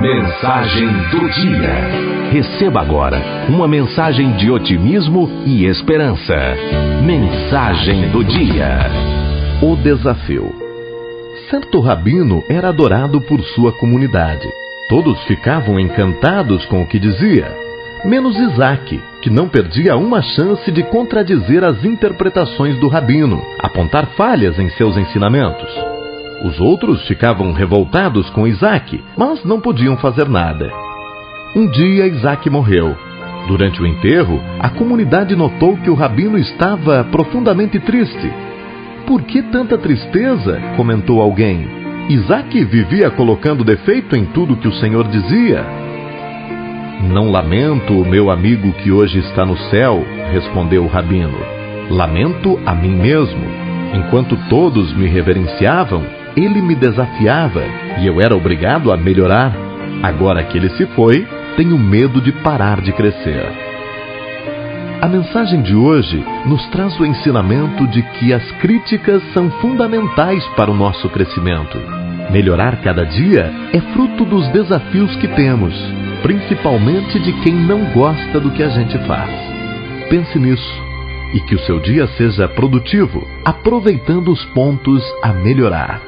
Mensagem do dia. Receba agora uma mensagem de otimismo e esperança. Mensagem do dia. O desafio. Certo rabino era adorado por sua comunidade. Todos ficavam encantados com o que dizia, menos Isaac, que não perdia uma chance de contradizer as interpretações do rabino, apontar falhas em seus ensinamentos. Os outros ficavam revoltados com Isaac, mas não podiam fazer nada. Um dia Isaac morreu. Durante o enterro, a comunidade notou que o rabino estava profundamente triste. Por que tanta tristeza? comentou alguém. Isaac vivia colocando defeito em tudo que o Senhor dizia. Não lamento o meu amigo que hoje está no céu, respondeu o rabino. Lamento a mim mesmo. Enquanto todos me reverenciavam, ele me desafiava e eu era obrigado a melhorar. Agora que ele se foi, tenho medo de parar de crescer. A mensagem de hoje nos traz o ensinamento de que as críticas são fundamentais para o nosso crescimento. Melhorar cada dia é fruto dos desafios que temos, principalmente de quem não gosta do que a gente faz. Pense nisso e que o seu dia seja produtivo, aproveitando os pontos a melhorar.